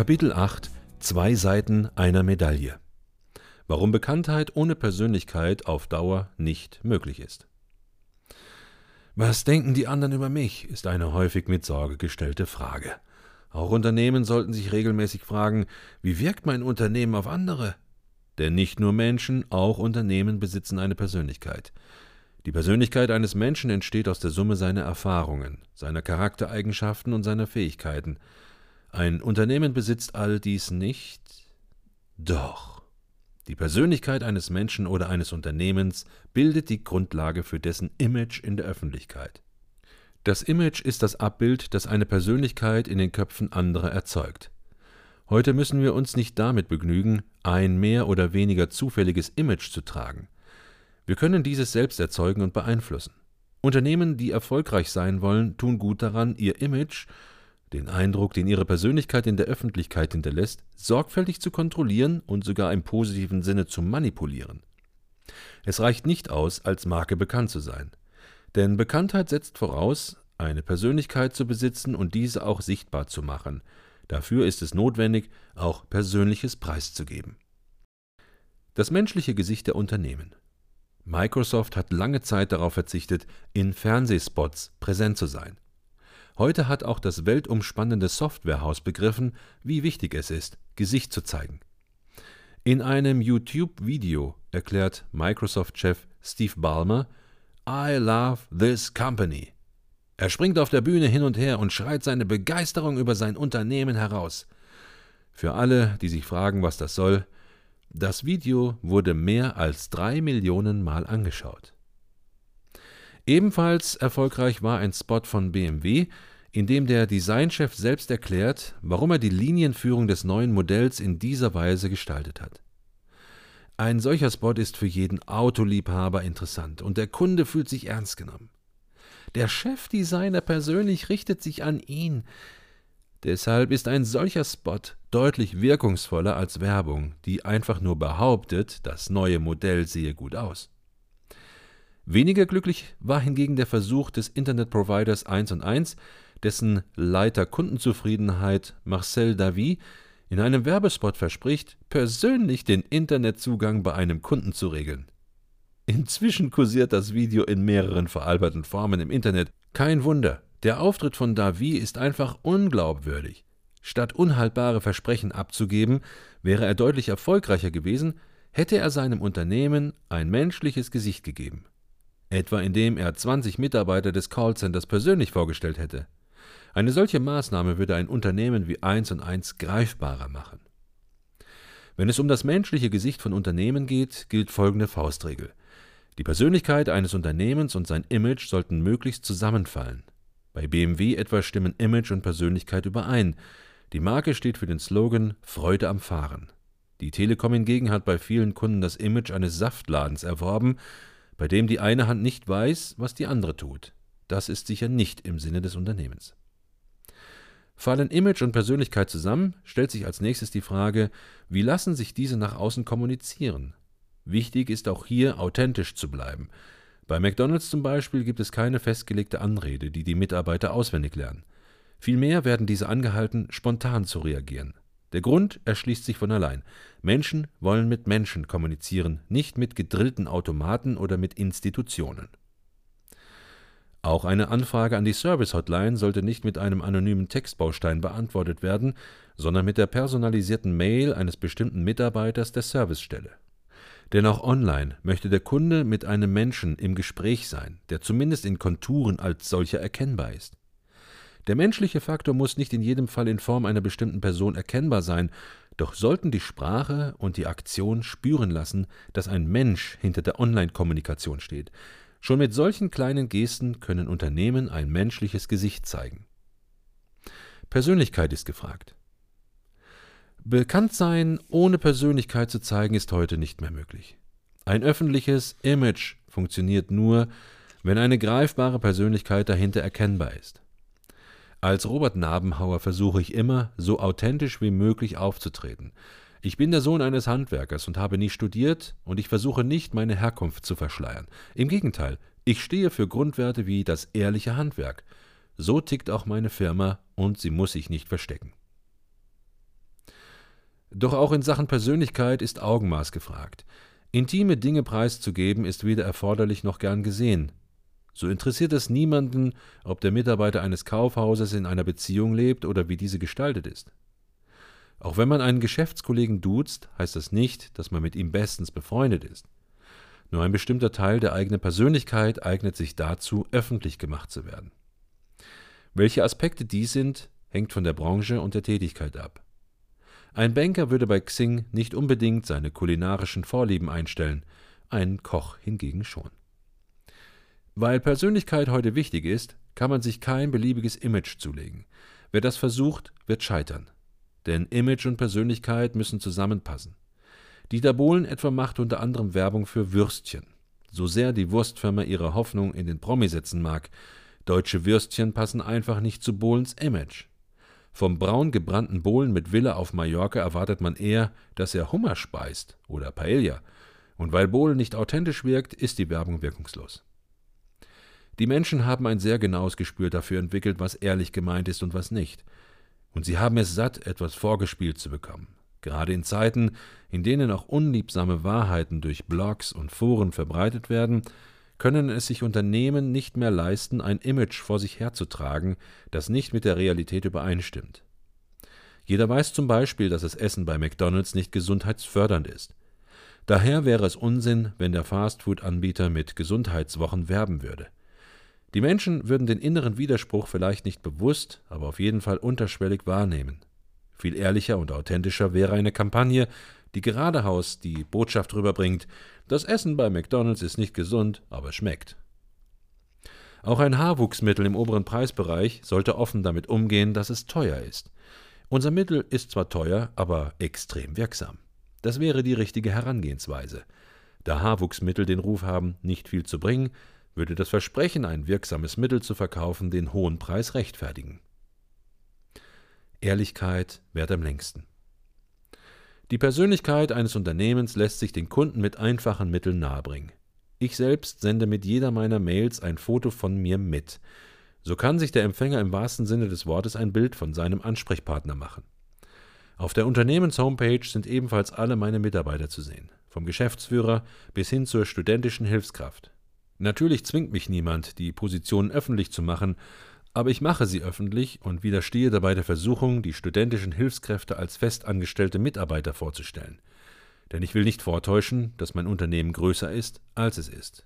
Kapitel 8 Zwei Seiten einer Medaille. Warum Bekanntheit ohne Persönlichkeit auf Dauer nicht möglich ist. Was denken die anderen über mich, ist eine häufig mit Sorge gestellte Frage. Auch Unternehmen sollten sich regelmäßig fragen, wie wirkt mein Unternehmen auf andere? Denn nicht nur Menschen, auch Unternehmen besitzen eine Persönlichkeit. Die Persönlichkeit eines Menschen entsteht aus der Summe seiner Erfahrungen, seiner Charaktereigenschaften und seiner Fähigkeiten. Ein Unternehmen besitzt all dies nicht? Doch. Die Persönlichkeit eines Menschen oder eines Unternehmens bildet die Grundlage für dessen Image in der Öffentlichkeit. Das Image ist das Abbild, das eine Persönlichkeit in den Köpfen anderer erzeugt. Heute müssen wir uns nicht damit begnügen, ein mehr oder weniger zufälliges Image zu tragen. Wir können dieses selbst erzeugen und beeinflussen. Unternehmen, die erfolgreich sein wollen, tun gut daran, ihr Image, den Eindruck, den ihre Persönlichkeit in der Öffentlichkeit hinterlässt, sorgfältig zu kontrollieren und sogar im positiven Sinne zu manipulieren. Es reicht nicht aus, als Marke bekannt zu sein. Denn Bekanntheit setzt voraus, eine Persönlichkeit zu besitzen und diese auch sichtbar zu machen. Dafür ist es notwendig, auch Persönliches preiszugeben. Das menschliche Gesicht der Unternehmen. Microsoft hat lange Zeit darauf verzichtet, in Fernsehspots präsent zu sein. Heute hat auch das weltumspannende Softwarehaus begriffen, wie wichtig es ist, Gesicht zu zeigen. In einem YouTube-Video erklärt Microsoft-Chef Steve Ballmer, I love this company. Er springt auf der Bühne hin und her und schreit seine Begeisterung über sein Unternehmen heraus. Für alle, die sich fragen, was das soll, das Video wurde mehr als drei Millionen Mal angeschaut. Ebenfalls erfolgreich war ein Spot von BMW, in dem der Designchef selbst erklärt, warum er die Linienführung des neuen Modells in dieser Weise gestaltet hat. Ein solcher Spot ist für jeden Autoliebhaber interessant und der Kunde fühlt sich ernst genommen. Der Chefdesigner persönlich richtet sich an ihn. Deshalb ist ein solcher Spot deutlich wirkungsvoller als Werbung, die einfach nur behauptet, das neue Modell sehe gut aus. Weniger glücklich war hingegen der Versuch des Internetproviders 1 und 1, dessen Leiter Kundenzufriedenheit Marcel Davy in einem Werbespot verspricht, persönlich den Internetzugang bei einem Kunden zu regeln. Inzwischen kursiert das Video in mehreren veralberten Formen im Internet. Kein Wunder, der Auftritt von Davy ist einfach unglaubwürdig. Statt unhaltbare Versprechen abzugeben, wäre er deutlich erfolgreicher gewesen, hätte er seinem Unternehmen ein menschliches Gesicht gegeben. Etwa indem er 20 Mitarbeiter des Callcenters persönlich vorgestellt hätte. Eine solche Maßnahme würde ein Unternehmen wie 1 und 1 greifbarer machen. Wenn es um das menschliche Gesicht von Unternehmen geht, gilt folgende Faustregel. Die Persönlichkeit eines Unternehmens und sein Image sollten möglichst zusammenfallen. Bei BMW etwa stimmen Image und Persönlichkeit überein. Die Marke steht für den Slogan Freude am Fahren. Die Telekom hingegen hat bei vielen Kunden das Image eines Saftladens erworben, bei dem die eine Hand nicht weiß, was die andere tut. Das ist sicher nicht im Sinne des Unternehmens. Fallen Image und Persönlichkeit zusammen, stellt sich als nächstes die Frage, wie lassen sich diese nach außen kommunizieren? Wichtig ist auch hier authentisch zu bleiben. Bei McDonald's zum Beispiel gibt es keine festgelegte Anrede, die die Mitarbeiter auswendig lernen. Vielmehr werden diese angehalten, spontan zu reagieren. Der Grund erschließt sich von allein. Menschen wollen mit Menschen kommunizieren, nicht mit gedrillten Automaten oder mit Institutionen. Auch eine Anfrage an die Service-Hotline sollte nicht mit einem anonymen Textbaustein beantwortet werden, sondern mit der personalisierten Mail eines bestimmten Mitarbeiters der Servicestelle. Denn auch online möchte der Kunde mit einem Menschen im Gespräch sein, der zumindest in Konturen als solcher erkennbar ist. Der menschliche Faktor muss nicht in jedem Fall in Form einer bestimmten Person erkennbar sein, doch sollten die Sprache und die Aktion spüren lassen, dass ein Mensch hinter der Online-Kommunikation steht, Schon mit solchen kleinen Gesten können Unternehmen ein menschliches Gesicht zeigen. Persönlichkeit ist gefragt. Bekannt sein, ohne Persönlichkeit zu zeigen, ist heute nicht mehr möglich. Ein öffentliches Image funktioniert nur, wenn eine greifbare Persönlichkeit dahinter erkennbar ist. Als Robert Nabenhauer versuche ich immer, so authentisch wie möglich aufzutreten. Ich bin der Sohn eines Handwerkers und habe nie studiert, und ich versuche nicht, meine Herkunft zu verschleiern. Im Gegenteil, ich stehe für Grundwerte wie das ehrliche Handwerk. So tickt auch meine Firma, und sie muss sich nicht verstecken. Doch auch in Sachen Persönlichkeit ist Augenmaß gefragt. Intime Dinge preiszugeben ist weder erforderlich noch gern gesehen. So interessiert es niemanden, ob der Mitarbeiter eines Kaufhauses in einer Beziehung lebt oder wie diese gestaltet ist. Auch wenn man einen Geschäftskollegen duzt, heißt das nicht, dass man mit ihm bestens befreundet ist. Nur ein bestimmter Teil der eigenen Persönlichkeit eignet sich dazu, öffentlich gemacht zu werden. Welche Aspekte dies sind, hängt von der Branche und der Tätigkeit ab. Ein Banker würde bei Xing nicht unbedingt seine kulinarischen Vorlieben einstellen, ein Koch hingegen schon. Weil Persönlichkeit heute wichtig ist, kann man sich kein beliebiges Image zulegen. Wer das versucht, wird scheitern. Denn Image und Persönlichkeit müssen zusammenpassen. Dieter Bohlen etwa macht unter anderem Werbung für Würstchen. So sehr die Wurstfirma ihre Hoffnung in den Promi setzen mag, deutsche Würstchen passen einfach nicht zu Bohlens Image. Vom braun gebrannten Bohlen mit Villa auf Mallorca erwartet man eher, dass er Hummer speist oder Paella. Und weil Bohlen nicht authentisch wirkt, ist die Werbung wirkungslos. Die Menschen haben ein sehr genaues Gespür dafür entwickelt, was ehrlich gemeint ist und was nicht. Und sie haben es satt, etwas vorgespielt zu bekommen. Gerade in Zeiten, in denen auch unliebsame Wahrheiten durch Blogs und Foren verbreitet werden, können es sich Unternehmen nicht mehr leisten, ein Image vor sich herzutragen, das nicht mit der Realität übereinstimmt. Jeder weiß zum Beispiel, dass das Essen bei McDonald's nicht gesundheitsfördernd ist. Daher wäre es Unsinn, wenn der Fastfood-Anbieter mit Gesundheitswochen werben würde. Die Menschen würden den inneren Widerspruch vielleicht nicht bewusst, aber auf jeden Fall unterschwellig wahrnehmen. Viel ehrlicher und authentischer wäre eine Kampagne, die geradeaus die Botschaft rüberbringt, das Essen bei McDonald's ist nicht gesund, aber schmeckt. Auch ein Haarwuchsmittel im oberen Preisbereich sollte offen damit umgehen, dass es teuer ist. Unser Mittel ist zwar teuer, aber extrem wirksam. Das wäre die richtige Herangehensweise. Da Haarwuchsmittel den Ruf haben, nicht viel zu bringen, würde das Versprechen, ein wirksames Mittel zu verkaufen, den hohen Preis rechtfertigen. Ehrlichkeit währt am längsten. Die Persönlichkeit eines Unternehmens lässt sich den Kunden mit einfachen Mitteln nahebringen. Ich selbst sende mit jeder meiner Mails ein Foto von mir mit. So kann sich der Empfänger im wahrsten Sinne des Wortes ein Bild von seinem Ansprechpartner machen. Auf der Unternehmenshomepage sind ebenfalls alle meine Mitarbeiter zu sehen, vom Geschäftsführer bis hin zur studentischen Hilfskraft. Natürlich zwingt mich niemand, die Position öffentlich zu machen, aber ich mache sie öffentlich und widerstehe dabei der Versuchung, die studentischen Hilfskräfte als festangestellte Mitarbeiter vorzustellen. Denn ich will nicht vortäuschen, dass mein Unternehmen größer ist, als es ist.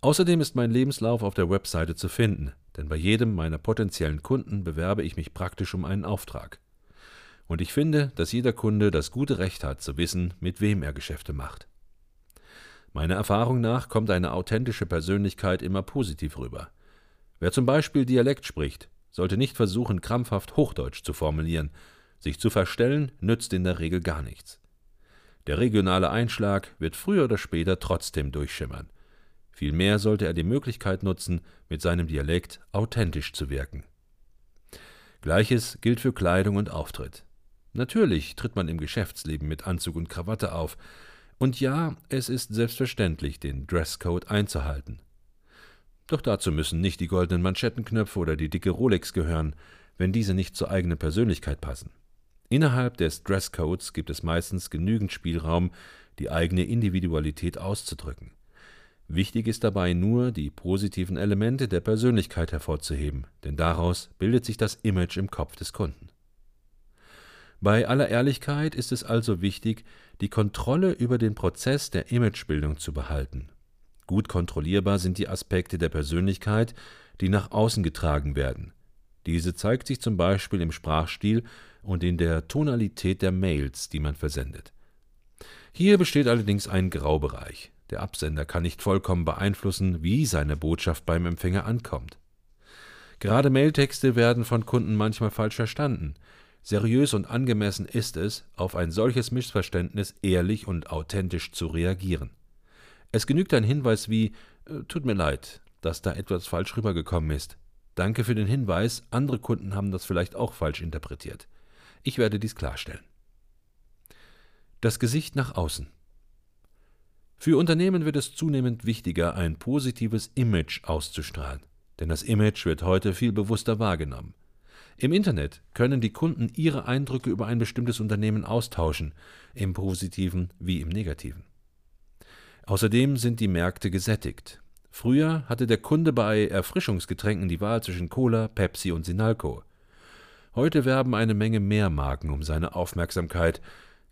Außerdem ist mein Lebenslauf auf der Webseite zu finden, denn bei jedem meiner potenziellen Kunden bewerbe ich mich praktisch um einen Auftrag. Und ich finde, dass jeder Kunde das gute Recht hat zu wissen, mit wem er Geschäfte macht. Meiner Erfahrung nach kommt eine authentische Persönlichkeit immer positiv rüber. Wer zum Beispiel Dialekt spricht, sollte nicht versuchen, krampfhaft Hochdeutsch zu formulieren. Sich zu verstellen nützt in der Regel gar nichts. Der regionale Einschlag wird früher oder später trotzdem durchschimmern. Vielmehr sollte er die Möglichkeit nutzen, mit seinem Dialekt authentisch zu wirken. Gleiches gilt für Kleidung und Auftritt. Natürlich tritt man im Geschäftsleben mit Anzug und Krawatte auf, und ja, es ist selbstverständlich, den Dresscode einzuhalten. Doch dazu müssen nicht die goldenen Manschettenknöpfe oder die dicke Rolex gehören, wenn diese nicht zur eigenen Persönlichkeit passen. Innerhalb des Dresscodes gibt es meistens genügend Spielraum, die eigene Individualität auszudrücken. Wichtig ist dabei nur, die positiven Elemente der Persönlichkeit hervorzuheben, denn daraus bildet sich das Image im Kopf des Kunden. Bei aller Ehrlichkeit ist es also wichtig, die Kontrolle über den Prozess der Imagebildung zu behalten Gut kontrollierbar sind die Aspekte der Persönlichkeit, die nach außen getragen werden. Diese zeigt sich zum Beispiel im Sprachstil und in der Tonalität der Mails, die man versendet. Hier besteht allerdings ein Graubereich. Der Absender kann nicht vollkommen beeinflussen, wie seine Botschaft beim Empfänger ankommt. Gerade Mailtexte werden von Kunden manchmal falsch verstanden. Seriös und angemessen ist es, auf ein solches Missverständnis ehrlich und authentisch zu reagieren. Es genügt ein Hinweis wie äh, Tut mir leid, dass da etwas falsch rübergekommen ist. Danke für den Hinweis, andere Kunden haben das vielleicht auch falsch interpretiert. Ich werde dies klarstellen. Das Gesicht nach außen. Für Unternehmen wird es zunehmend wichtiger, ein positives Image auszustrahlen, denn das Image wird heute viel bewusster wahrgenommen. Im Internet können die Kunden ihre Eindrücke über ein bestimmtes Unternehmen austauschen, im positiven wie im negativen. Außerdem sind die Märkte gesättigt. Früher hatte der Kunde bei Erfrischungsgetränken die Wahl zwischen Cola, Pepsi und Sinalco. Heute werben eine Menge mehr Marken um seine Aufmerksamkeit.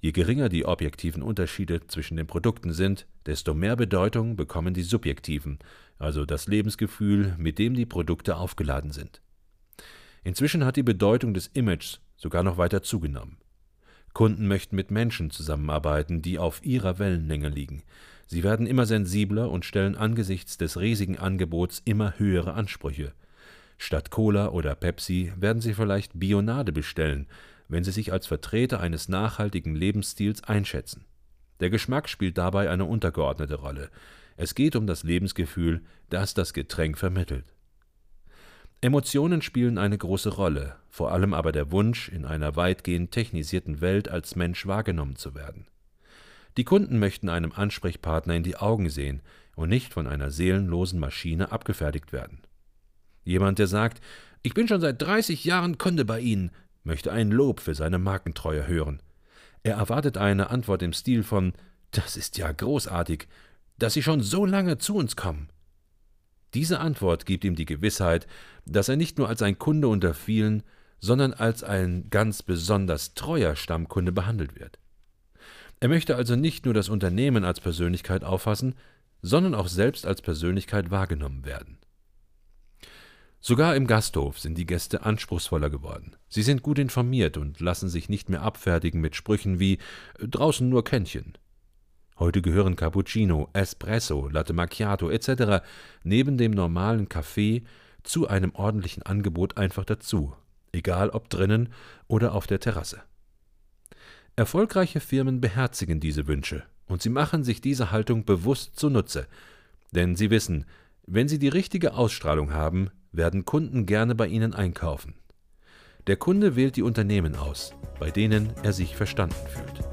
Je geringer die objektiven Unterschiede zwischen den Produkten sind, desto mehr Bedeutung bekommen die subjektiven, also das Lebensgefühl, mit dem die Produkte aufgeladen sind. Inzwischen hat die Bedeutung des Images sogar noch weiter zugenommen. Kunden möchten mit Menschen zusammenarbeiten, die auf ihrer Wellenlänge liegen. Sie werden immer sensibler und stellen angesichts des riesigen Angebots immer höhere Ansprüche. Statt Cola oder Pepsi werden sie vielleicht Bionade bestellen, wenn sie sich als Vertreter eines nachhaltigen Lebensstils einschätzen. Der Geschmack spielt dabei eine untergeordnete Rolle. Es geht um das Lebensgefühl, das das Getränk vermittelt. Emotionen spielen eine große Rolle, vor allem aber der Wunsch, in einer weitgehend technisierten Welt als Mensch wahrgenommen zu werden. Die Kunden möchten einem Ansprechpartner in die Augen sehen und nicht von einer seelenlosen Maschine abgefertigt werden. Jemand, der sagt, ich bin schon seit 30 Jahren Kunde bei Ihnen, möchte ein Lob für seine Markentreue hören. Er erwartet eine Antwort im Stil von Das ist ja großartig, dass Sie schon so lange zu uns kommen. Diese Antwort gibt ihm die Gewissheit, dass er nicht nur als ein Kunde unter vielen, sondern als ein ganz besonders treuer Stammkunde behandelt wird. Er möchte also nicht nur das Unternehmen als Persönlichkeit auffassen, sondern auch selbst als Persönlichkeit wahrgenommen werden. Sogar im Gasthof sind die Gäste anspruchsvoller geworden. Sie sind gut informiert und lassen sich nicht mehr abfertigen mit Sprüchen wie draußen nur Kännchen. Heute gehören Cappuccino, Espresso, Latte Macchiato etc. neben dem normalen Kaffee zu einem ordentlichen Angebot einfach dazu, egal ob drinnen oder auf der Terrasse. Erfolgreiche Firmen beherzigen diese Wünsche und sie machen sich diese Haltung bewusst zunutze, denn sie wissen, wenn sie die richtige Ausstrahlung haben, werden Kunden gerne bei ihnen einkaufen. Der Kunde wählt die Unternehmen aus, bei denen er sich verstanden fühlt.